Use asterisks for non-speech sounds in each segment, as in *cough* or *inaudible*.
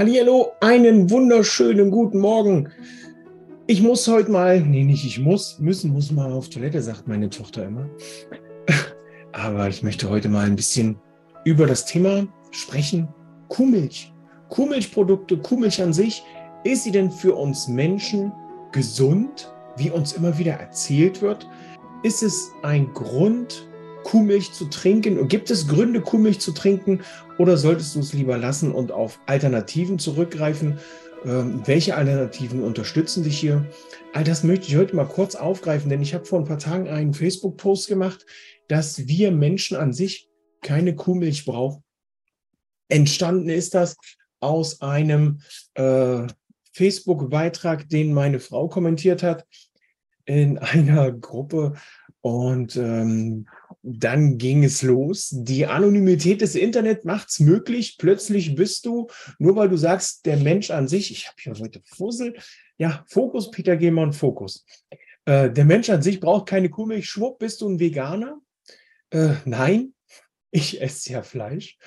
Hallo, einen wunderschönen guten Morgen. Ich muss heute mal, nee, nicht ich muss, müssen muss mal auf Toilette, sagt meine Tochter immer. *laughs* Aber ich möchte heute mal ein bisschen über das Thema sprechen. Kuhmilch. Kuhmilchprodukte, Kuhmilch an sich. Ist sie denn für uns Menschen gesund, wie uns immer wieder erzählt wird? Ist es ein Grund, Kuhmilch zu trinken? Gibt es Gründe, Kuhmilch zu trinken? Oder solltest du es lieber lassen und auf Alternativen zurückgreifen? Ähm, welche Alternativen unterstützen dich hier? All das möchte ich heute mal kurz aufgreifen, denn ich habe vor ein paar Tagen einen Facebook-Post gemacht, dass wir Menschen an sich keine Kuhmilch brauchen. Entstanden ist das aus einem äh, Facebook-Beitrag, den meine Frau kommentiert hat in einer Gruppe. Und ähm, dann ging es los. Die Anonymität des Internet macht es möglich. Plötzlich bist du, nur weil du sagst, der Mensch an sich, ich habe hier heute Fussel, ja, Fokus, Peter Gehmann, Fokus. Äh, der Mensch an sich braucht keine Kuhmilch. Schwupp, bist du ein Veganer? Äh, nein, *laughs* ich esse ja Fleisch.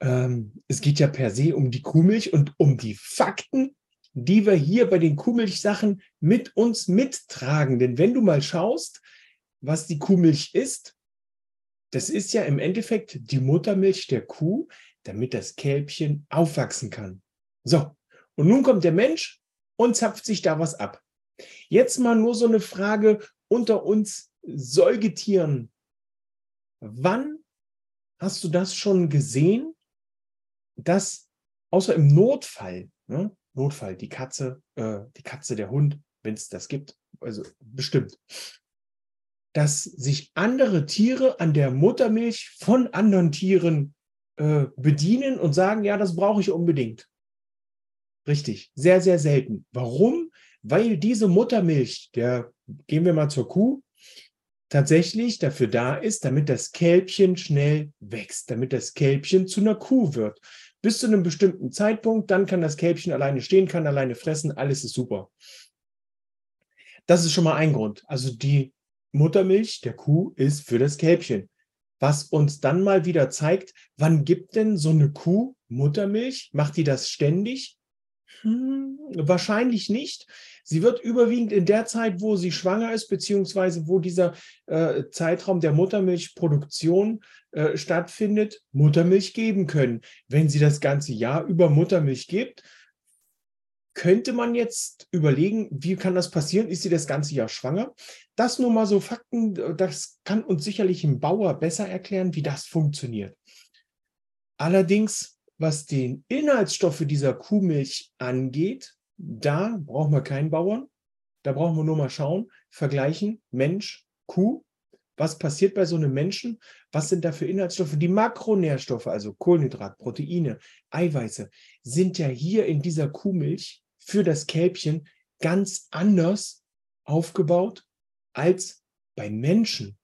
Ähm, es geht ja per se um die Kuhmilch und um die Fakten, die wir hier bei den Kuhmilchsachen mit uns mittragen. Denn wenn du mal schaust, was die Kuhmilch ist, das ist ja im Endeffekt die Muttermilch der Kuh, damit das Kälbchen aufwachsen kann. So, und nun kommt der Mensch und zapft sich da was ab. Jetzt mal nur so eine Frage unter uns Säugetieren. Wann hast du das schon gesehen, dass außer im Notfall, ne, Notfall, die Katze, äh, die Katze, der Hund, wenn es das gibt, also bestimmt, dass sich andere Tiere an der Muttermilch von anderen Tieren äh, bedienen und sagen, ja, das brauche ich unbedingt. Richtig, sehr, sehr selten. Warum? Weil diese Muttermilch, der gehen wir mal zur Kuh, tatsächlich dafür da ist, damit das Kälbchen schnell wächst, damit das Kälbchen zu einer Kuh wird. Bis zu einem bestimmten Zeitpunkt, dann kann das Kälbchen alleine stehen, kann alleine fressen, alles ist super. Das ist schon mal ein Grund. Also die Muttermilch der Kuh ist für das Kälbchen. Was uns dann mal wieder zeigt, wann gibt denn so eine Kuh Muttermilch? Macht die das ständig? Hm, wahrscheinlich nicht. Sie wird überwiegend in der Zeit, wo sie schwanger ist, beziehungsweise wo dieser äh, Zeitraum der Muttermilchproduktion äh, stattfindet, Muttermilch geben können. Wenn sie das ganze Jahr über Muttermilch gibt, könnte man jetzt überlegen, wie kann das passieren? Ist sie das ganze Jahr schwanger? Das nur mal so Fakten, das kann uns sicherlich ein Bauer besser erklären, wie das funktioniert. Allerdings, was den Inhaltsstoffe dieser Kuhmilch angeht, da brauchen wir keinen Bauern. Da brauchen wir nur mal schauen, vergleichen Mensch, Kuh. Was passiert bei so einem Menschen? Was sind da für Inhaltsstoffe? Die Makronährstoffe, also Kohlenhydrat, Proteine, Eiweiße, sind ja hier in dieser Kuhmilch für das Kälbchen ganz anders aufgebaut als bei Menschen.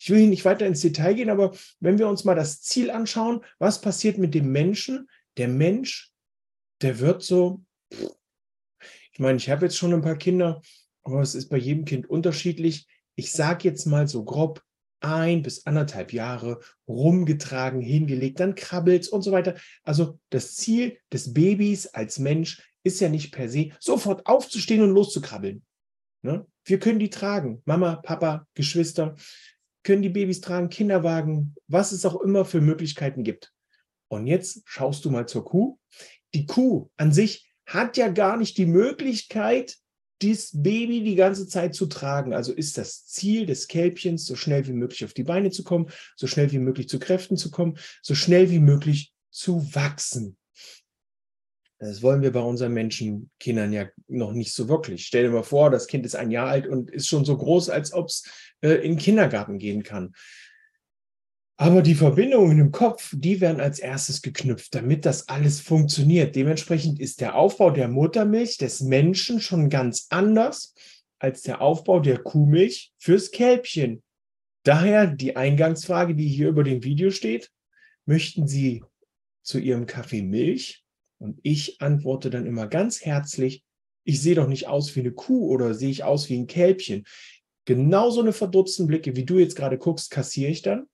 Ich will hier nicht weiter ins Detail gehen, aber wenn wir uns mal das Ziel anschauen, was passiert mit dem Menschen? Der Mensch, der wird so, ich meine, ich habe jetzt schon ein paar Kinder, aber es ist bei jedem Kind unterschiedlich. Ich sage jetzt mal so grob, ein bis anderthalb Jahre rumgetragen, hingelegt, dann krabbelt und so weiter. Also das Ziel des Babys als Mensch ist ja nicht per se, sofort aufzustehen und loszukrabbeln. Ne? Wir können die tragen. Mama, Papa, Geschwister können die Babys tragen, Kinderwagen, was es auch immer für Möglichkeiten gibt. Und jetzt schaust du mal zur Kuh. Die Kuh an sich hat ja gar nicht die Möglichkeit, das Baby die ganze Zeit zu tragen. Also ist das Ziel des Kälbchens, so schnell wie möglich auf die Beine zu kommen, so schnell wie möglich zu Kräften zu kommen, so schnell wie möglich zu wachsen. Das wollen wir bei unseren Menschenkindern ja noch nicht so wirklich. Stell dir mal vor, das Kind ist ein Jahr alt und ist schon so groß, als ob es äh, in den Kindergarten gehen kann. Aber die Verbindungen im Kopf, die werden als erstes geknüpft, damit das alles funktioniert. Dementsprechend ist der Aufbau der Muttermilch des Menschen schon ganz anders als der Aufbau der Kuhmilch fürs Kälbchen. Daher die Eingangsfrage, die hier über dem Video steht. Möchten Sie zu Ihrem Kaffee Milch und ich antworte dann immer ganz herzlich, ich sehe doch nicht aus wie eine Kuh oder sehe ich aus wie ein Kälbchen. Genauso eine verdutzten Blicke, wie du jetzt gerade guckst, kassiere ich dann.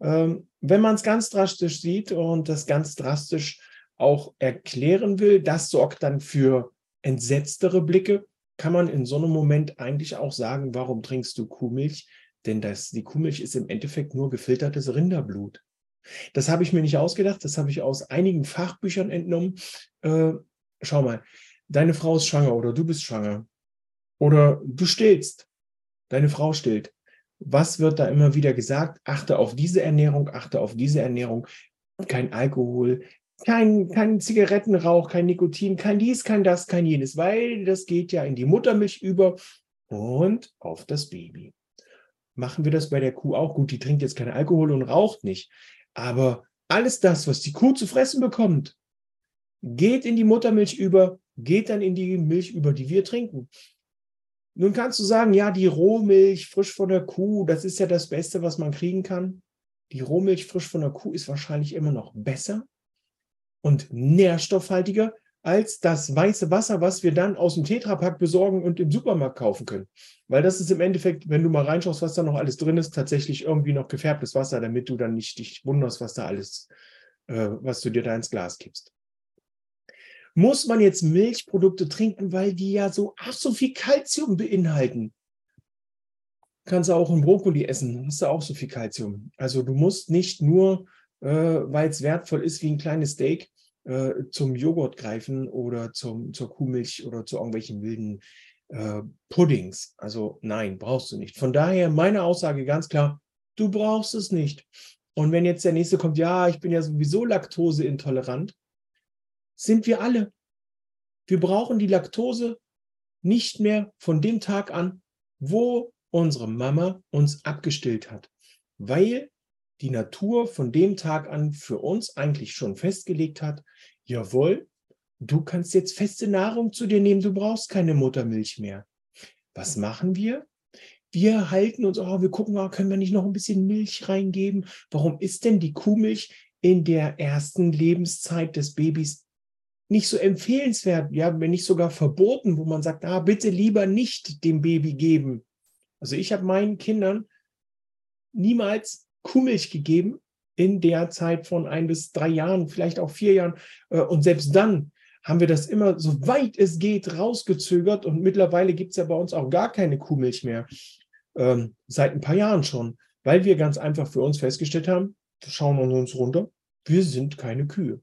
Ähm, wenn man es ganz drastisch sieht und das ganz drastisch auch erklären will, das sorgt dann für entsetztere Blicke, kann man in so einem Moment eigentlich auch sagen, warum trinkst du Kuhmilch? Denn das, die Kuhmilch ist im Endeffekt nur gefiltertes Rinderblut. Das habe ich mir nicht ausgedacht, das habe ich aus einigen Fachbüchern entnommen. Äh, schau mal, deine Frau ist schwanger oder du bist schwanger oder du stillst, deine Frau stillt. Was wird da immer wieder gesagt? Achte auf diese Ernährung, achte auf diese Ernährung. Kein Alkohol, kein, kein Zigarettenrauch, kein Nikotin, kein dies, kein das, kein jenes, weil das geht ja in die Muttermilch über und auf das Baby. Machen wir das bei der Kuh auch gut? Die trinkt jetzt keinen Alkohol und raucht nicht. Aber alles das, was die Kuh zu fressen bekommt, geht in die Muttermilch über, geht dann in die Milch über, die wir trinken. Nun kannst du sagen, ja, die Rohmilch frisch von der Kuh, das ist ja das Beste, was man kriegen kann. Die Rohmilch frisch von der Kuh ist wahrscheinlich immer noch besser und nährstoffhaltiger als das weiße Wasser, was wir dann aus dem Tetrapack besorgen und im Supermarkt kaufen können. Weil das ist im Endeffekt, wenn du mal reinschaust, was da noch alles drin ist, tatsächlich irgendwie noch gefärbtes Wasser, damit du dann nicht dich wunderst, was da alles, äh, was du dir da ins Glas gibst. Muss man jetzt Milchprodukte trinken, weil die ja so, ach, so viel Kalzium beinhalten? Kannst du auch einen Brokkoli essen, hast du auch so viel Kalzium. Also du musst nicht nur, äh, weil es wertvoll ist wie ein kleines Steak, äh, zum Joghurt greifen oder zum, zur Kuhmilch oder zu irgendwelchen wilden äh, Puddings. Also nein, brauchst du nicht. Von daher meine Aussage ganz klar, du brauchst es nicht. Und wenn jetzt der nächste kommt, ja, ich bin ja sowieso laktoseintolerant, sind wir alle. Wir brauchen die Laktose nicht mehr von dem Tag an, wo unsere Mama uns abgestillt hat, weil die Natur von dem Tag an für uns eigentlich schon festgelegt hat, jawohl, du kannst jetzt feste Nahrung zu dir nehmen, du brauchst keine Muttermilch mehr. Was machen wir? Wir halten uns, oh, wir gucken, oh, können wir nicht noch ein bisschen Milch reingeben? Warum ist denn die Kuhmilch in der ersten Lebenszeit des Babys nicht so empfehlenswert, ja, wenn nicht sogar verboten, wo man sagt, ah, bitte lieber nicht dem Baby geben. Also ich habe meinen Kindern niemals Kuhmilch gegeben in der Zeit von ein bis drei Jahren, vielleicht auch vier Jahren. Äh, und selbst dann haben wir das immer, so weit es geht, rausgezögert. Und mittlerweile gibt es ja bei uns auch gar keine Kuhmilch mehr. Ähm, seit ein paar Jahren schon, weil wir ganz einfach für uns festgestellt haben, schauen wir uns runter, wir sind keine Kühe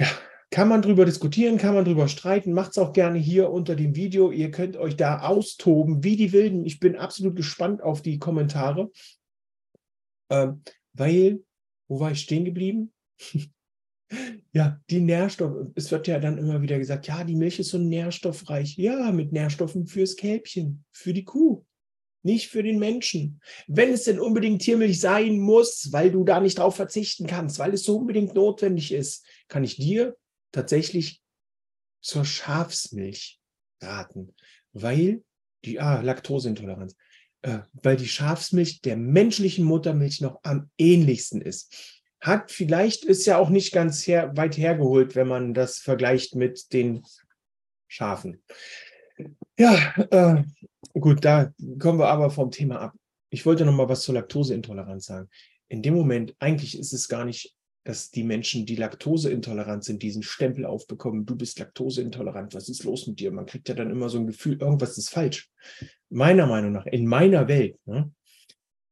ja, kann man drüber diskutieren, kann man drüber streiten, macht es auch gerne hier unter dem Video. Ihr könnt euch da austoben wie die Wilden. Ich bin absolut gespannt auf die Kommentare, ähm, weil, wo war ich stehen geblieben? *laughs* ja, die Nährstoffe. Es wird ja dann immer wieder gesagt, ja, die Milch ist so nährstoffreich. Ja, mit Nährstoffen fürs Kälbchen, für die Kuh nicht für den Menschen. Wenn es denn unbedingt Tiermilch sein muss, weil du da nicht drauf verzichten kannst, weil es so unbedingt notwendig ist, kann ich dir tatsächlich zur Schafsmilch raten, weil die ah, Laktoseintoleranz, äh, weil die Schafsmilch der menschlichen Muttermilch noch am ähnlichsten ist. Hat vielleicht ist ja auch nicht ganz her, weit hergeholt, wenn man das vergleicht mit den Schafen. Ja, äh, gut, da kommen wir aber vom Thema ab. Ich wollte noch mal was zur Laktoseintoleranz sagen. In dem Moment, eigentlich ist es gar nicht, dass die Menschen, die laktoseintolerant sind, diesen Stempel aufbekommen, du bist laktoseintolerant, was ist los mit dir? Man kriegt ja dann immer so ein Gefühl, irgendwas ist falsch. Meiner Meinung nach, in meiner Welt, ne,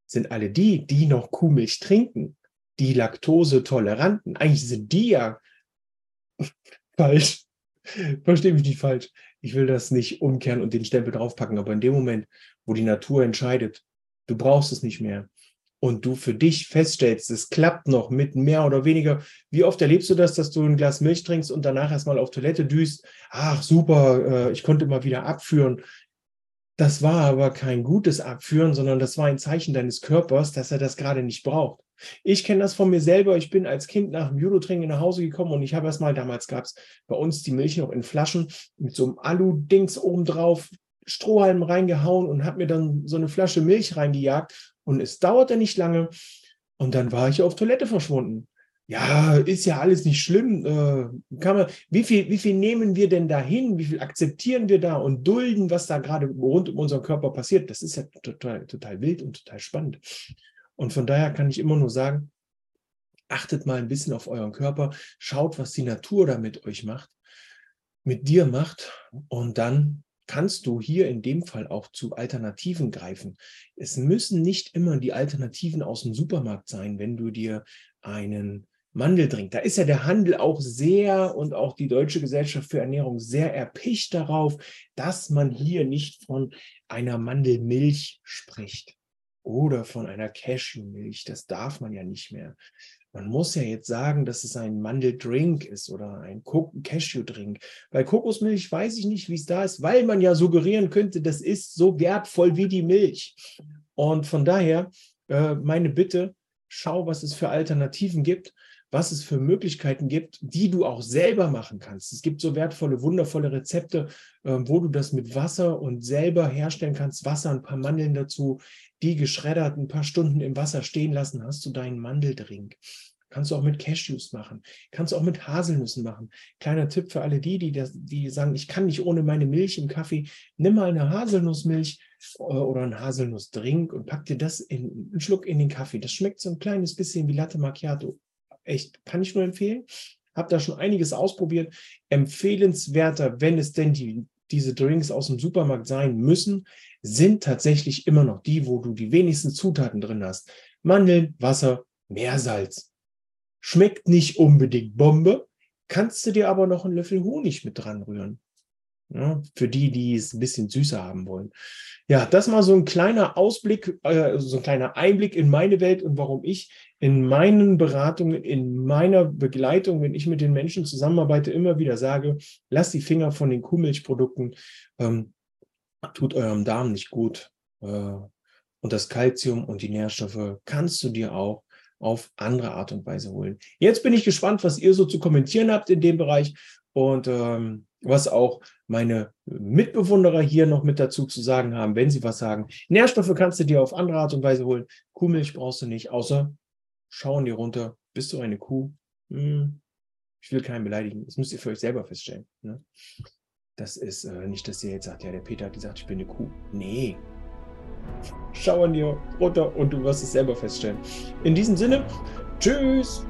sind alle die, die noch Kuhmilch trinken, die Laktosetoleranten, eigentlich sind die ja *laughs* falsch. Verstehe mich nicht falsch ich will das nicht umkehren und den Stempel draufpacken, aber in dem Moment, wo die Natur entscheidet, du brauchst es nicht mehr und du für dich feststellst, es klappt noch mit mehr oder weniger, wie oft erlebst du das, dass du ein Glas Milch trinkst und danach erstmal auf Toilette düst, ach super, äh, ich konnte mal wieder abführen. Das war aber kein gutes Abführen, sondern das war ein Zeichen deines Körpers, dass er das gerade nicht braucht. Ich kenne das von mir selber. Ich bin als Kind nach dem Judo-Training nach Hause gekommen und ich habe erstmal, damals gab es bei uns die Milch noch in Flaschen mit so einem Alu-Dings obendrauf, Strohhalm reingehauen und habe mir dann so eine Flasche Milch reingejagt. Und es dauerte nicht lange und dann war ich auf Toilette verschwunden. Ja, ist ja alles nicht schlimm. Äh, kann man, wie, viel, wie viel nehmen wir denn dahin? Wie viel akzeptieren wir da und dulden, was da gerade rund um unseren Körper passiert? Das ist ja total, total wild und total spannend. Und von daher kann ich immer nur sagen, Achtet mal ein bisschen auf euren Körper, schaut, was die Natur da mit euch macht, mit dir macht und dann kannst du hier in dem Fall auch zu Alternativen greifen. Es müssen nicht immer die Alternativen aus dem Supermarkt sein, wenn du dir einen Mandeldrink. Da ist ja der Handel auch sehr und auch die Deutsche Gesellschaft für Ernährung sehr erpicht darauf, dass man hier nicht von einer Mandelmilch spricht oder von einer Cashewmilch. Das darf man ja nicht mehr. Man muss ja jetzt sagen, dass es ein Mandeldrink ist oder ein Cashew-Drink. Bei Kokosmilch weiß ich nicht, wie es da ist, weil man ja suggerieren könnte, das ist so wertvoll wie die Milch. Und von daher äh, meine Bitte, schau, was es für Alternativen gibt was es für Möglichkeiten gibt, die du auch selber machen kannst. Es gibt so wertvolle, wundervolle Rezepte, äh, wo du das mit Wasser und selber herstellen kannst. Wasser, ein paar Mandeln dazu, die geschreddert ein paar Stunden im Wasser stehen lassen, hast du deinen Mandeldrink. Kannst du auch mit Cashews machen. Kannst du auch mit Haselnüssen machen. Kleiner Tipp für alle die, die, das, die sagen, ich kann nicht ohne meine Milch im Kaffee. Nimm mal eine Haselnussmilch äh, oder einen Haselnussdrink und pack dir das in einen Schluck in den Kaffee. Das schmeckt so ein kleines bisschen wie Latte Macchiato echt, kann ich nur empfehlen. Habe da schon einiges ausprobiert. Empfehlenswerter, wenn es denn die, diese Drinks aus dem Supermarkt sein müssen, sind tatsächlich immer noch die, wo du die wenigsten Zutaten drin hast. Mandeln, Wasser, Meersalz. Schmeckt nicht unbedingt Bombe, kannst du dir aber noch einen Löffel Honig mit dran rühren. Ja, für die, die es ein bisschen süßer haben wollen. Ja, das mal so ein kleiner Ausblick, äh, so ein kleiner Einblick in meine Welt und warum ich in meinen Beratungen, in meiner Begleitung, wenn ich mit den Menschen zusammenarbeite, immer wieder sage, lasst die Finger von den Kuhmilchprodukten, ähm, tut eurem Darm nicht gut. Äh, und das Kalzium und die Nährstoffe kannst du dir auch auf andere Art und Weise holen. Jetzt bin ich gespannt, was ihr so zu kommentieren habt in dem Bereich und ähm, was auch meine Mitbewunderer hier noch mit dazu zu sagen haben, wenn sie was sagen. Nährstoffe kannst du dir auf andere Art und Weise holen. Kuhmilch brauchst du nicht, außer schauen dir runter. Bist du eine Kuh? Hm, ich will keinen beleidigen. Das müsst ihr für euch selber feststellen. Ne? Das ist äh, nicht, dass ihr jetzt sagt, ja, der Peter hat gesagt, ich bin eine Kuh. Nee. Schau an dir runter und du wirst es selber feststellen. In diesem Sinne, tschüss.